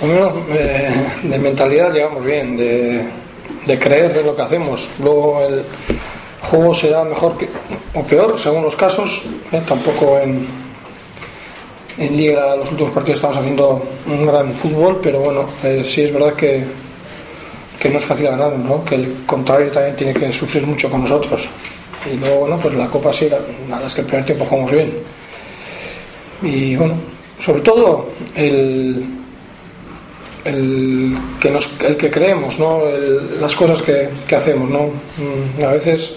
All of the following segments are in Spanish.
Lo menos eh, de mentalidad llegamos bien, de, creer en lo que hacemos. Luego el juego será mejor que, o peor, según los casos. eh, tampoco en, en Liga los últimos partidos estamos haciendo un gran fútbol, pero bueno, eh, sí es verdad que, que no es fácil ganar, ¿no? que el contrario también tiene que sufrir mucho con nosotros. Y luego, bueno, pues la Copa sí, verdad es que el primer tiempo jugamos bien. Y bueno, sobre todo el, el que, nos, el que creemos, ¿no? El- las cosas que, que hacemos. ¿no? Mm, A veces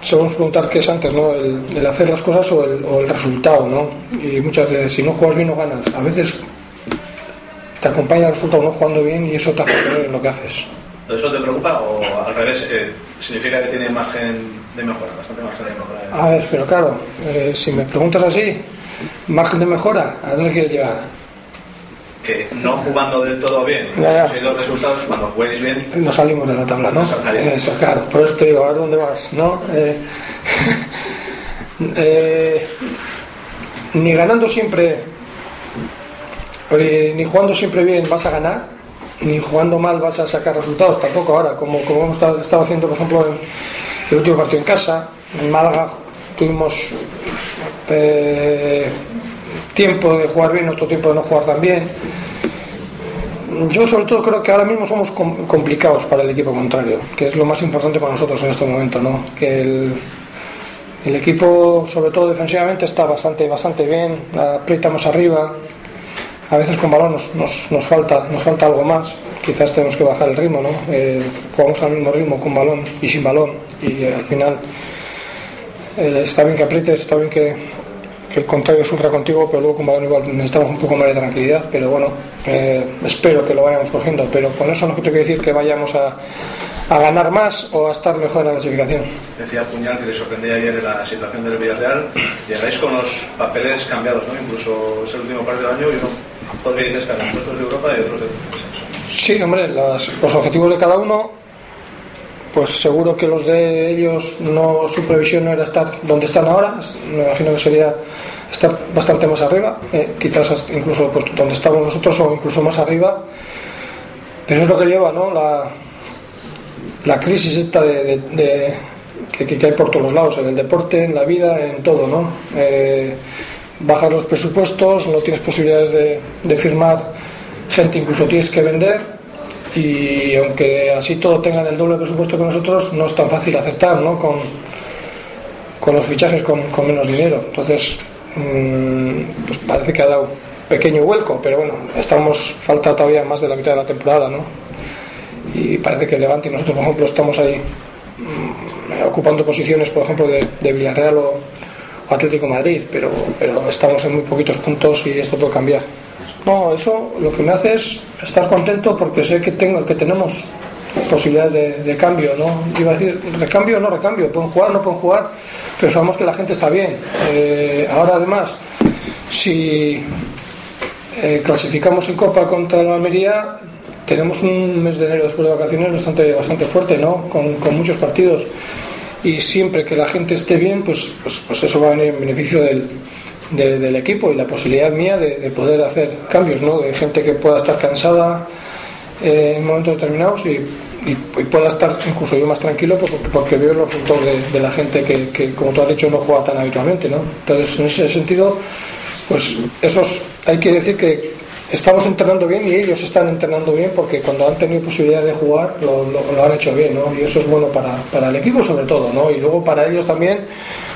solemos preguntar qué es antes, ¿no? el, el hacer las cosas o el, o el resultado. ¿no? Y muchas veces, si no juegas bien, no ganas. A veces te acompaña el resultado no jugando bien y eso te hace creer en lo que haces. ¿Eso te preocupa o al revés eh, significa que tiene margen de mejora, bastante margen de mejora? A ver, pero claro, eh, si me preguntas así, margen de mejora, ¿a dónde quieres llegar? Que no jugando del todo bien, Ya, ya. conseguido resultados, cuando juegues bien, No salimos de la tabla, ¿no? Eso, claro. Por eso te digo, a ver dónde vas, ¿no? Eh, eh, ni ganando siempre, eh, ni jugando siempre bien vas a ganar, ni jugando mal vas a sacar resultados tampoco ahora, como, como hemos estado, estado haciendo, por ejemplo, en el último partido en casa, en Málaga tuvimos eh, tiempo de jugar bien, otro tiempo de no jugar tan bien. Yo sobre todo creo que ahora mismo somos com- complicados para el equipo contrario, que es lo más importante para nosotros en este momento, ¿no? Que el, el equipo, sobre todo defensivamente, está bastante, bastante bien, apretamos arriba. A veces con balón nos, nos, falta, nos falta algo más. Quizás tenemos que bajar el ritmo, ¿no? Eh, jugamos al mismo ritmo con balón y sin balón y al final eh, está bien que aprietes, está bien que, que el contrario sufra contigo, pero luego con balón igual necesitamos un poco más de tranquilidad. Pero bueno, eh, espero que lo vayamos cogiendo. Pero con eso no quiero decir que vayamos a, a ganar más o a estar mejor en la clasificación. decía Puñal que le sorprendía ayer la situación del Villarreal. Llegáis con los papeles cambiados, ¿no? Incluso es el último partido del año y uno podría estar en puestos de Europa y otros de. Sí, hombre, las- los objetivos de cada uno, pues seguro que los de ellos, no su previsión no era estar donde están ahora, me imagino que sería estar bastante más arriba, eh, quizás incluso pues, donde estamos nosotros o incluso más arriba, pero es lo que lleva, ¿no? La, crisis esta de, que hay por todos los lados, en el deporte, en la vida, en todo, ¿no? Eh, bajas los presupuestos, no tienes posibilidades de, de firmar gente, incluso tienes que vender y aunque así todo tengan el doble presupuesto que nosotros, no es tan fácil acertar, ¿no? Con, con los fichajes con, con menos dinero. Entonces, mm, pues parece que ha dado pequeño vuelco, pero bueno, estamos, falta todavía más de la mitad de la temporada, ¿no? Y parece que Levante y nosotros, por ejemplo, estamos ahí mm, ocupando posiciones, por ejemplo, de, de Villarreal o, o Atlético Madrid, pero, pero estamos en muy poquitos puntos y esto puede cambiar. No, eso lo que me hace es estar contento porque sé que tengo que tenemos posibilidades de, cambio, ¿no? Iba a decir, recambio o no recambio, pueden jugar o no pueden jugar, pero sabemos que la gente está bien. Eh, ahora además, si eh, clasificamos en Copa contra la Almería, tenemos un mes de enero después de vacaciones bastante, bastante fuerte, ¿no? Con, con muchos partidos. Y siempre que la gente esté bien, pues, pues, pues eso va a venir en beneficio del, de- del equipo y la posibilidad mía de, de poder hacer cambios, ¿no? De gente que pueda estar cansada eh, en momentos determinados y, y- pueda estar incluso yo más tranquilo porque, veo los resultados de, la gente que, como tú has dicho, no juega tan habitualmente, ¿no? Entonces, en ese sentido, pues esos hay que decir que estamos entrenando bien y ellos están entrenando bien porque cuando han tenido posibilidad de jugar lo han hecho bien, ¿no? Y eso es bueno para, para el equipo sobre todo, ¿no? Y luego para ellos también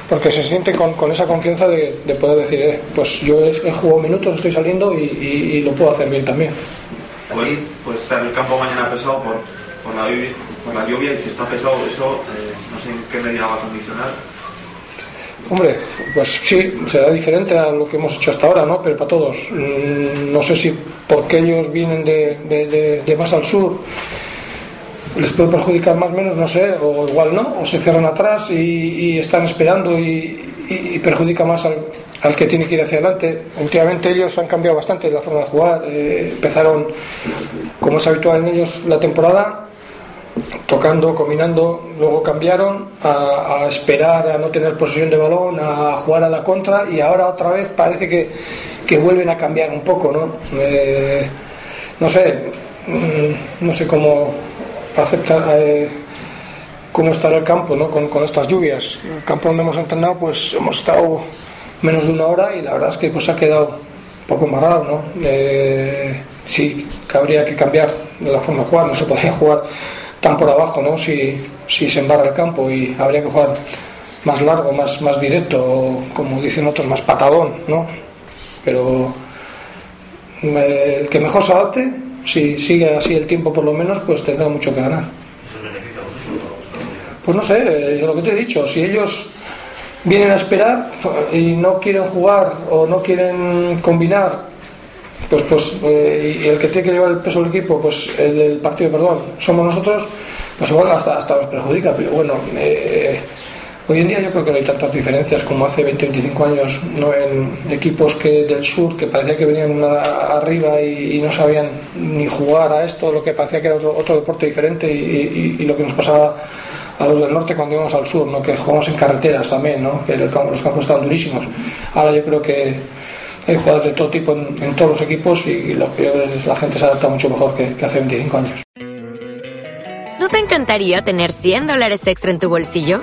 porque se siente con, con esa confianza de, de poder decir, eh, pues yo he, he jugado minutos, estoy saliendo y, y- y lo puedo hacer bien también. Hoy pues estar el campo mañana pesado por, por, la, lluvia, por la lluvia y si está pesado eso, eh, no sé en qué medida va a condicionar. Hombre, pues sí, será diferente a lo que hemos hecho hasta ahora, ¿no? Pero para todos. Mm, no sé si porque ellos vienen de, más al sur les puede perjudicar más o menos, no sé, o igual no, o se cierran atrás y, están esperando y, perjudica más al, que tiene que ir hacia adelante. Últimamente ellos han cambiado bastante la forma de jugar. Eh, empezaron, como es habitual en ellos, la temporada tocando, combinando, luego cambiaron a, esperar a no tener posesión de balón, a jugar a la contra y ahora otra vez parece que, vuelven a cambiar un poco, ¿no? Eh, no sé, mm, no sé cómo aceptar eh, cómo estará el campo, ¿no? Con, estas lluvias. El campo donde hemos entrenado, pues hemos estado menos de una hora y la verdad es que pues ha quedado un poco embarrado, ¿no? Eh, sí, habría que cambiar la forma de jugar, no se podía jugar tan por abajo, ¿no? Si, si se embarra el campo y habría que jugar más largo, más, más directo, como dicen otros, más patadón, ¿no? Pero eh, el que mejor se adapte, si sigue así el tiempo por lo menos, pues tendrá mucho que ganar. Pues no sé, eh, lo que te he dicho, si ellos vienen a esperar y no quieren jugar o no quieren combinar pues pues eh, y el que tiene que llevar el peso del equipo pues el del partido perdón somos nosotros pues igual hasta, hasta nos perjudica pero bueno eh, hoy en día yo creo que no hay tantas diferencias como hace 20 25 años no en equipos que del sur que parecía que venían arriba y, no sabían ni jugar a esto lo que parecía que era otro, deporte diferente y, lo que nos pasaba a los del norte cuando íbamos al sur, ¿no? que jugamos en carreteras también, ¿no? que los campos estaban durísimos. Ahora yo creo que hay jugadores de todo tipo en, todos los equipos y, lo es la gente se adapta mucho mejor que, hace 25 años. ¿No te encantaría tener 100 dólares extra en tu bolsillo?